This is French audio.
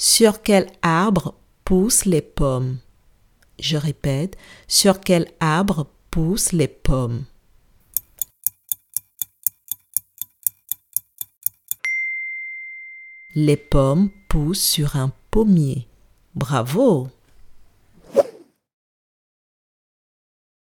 Sur quel arbre poussent les pommes? Je répète, sur quel arbre poussent les pommes? Les pommes poussent sur un pommier. Bravo!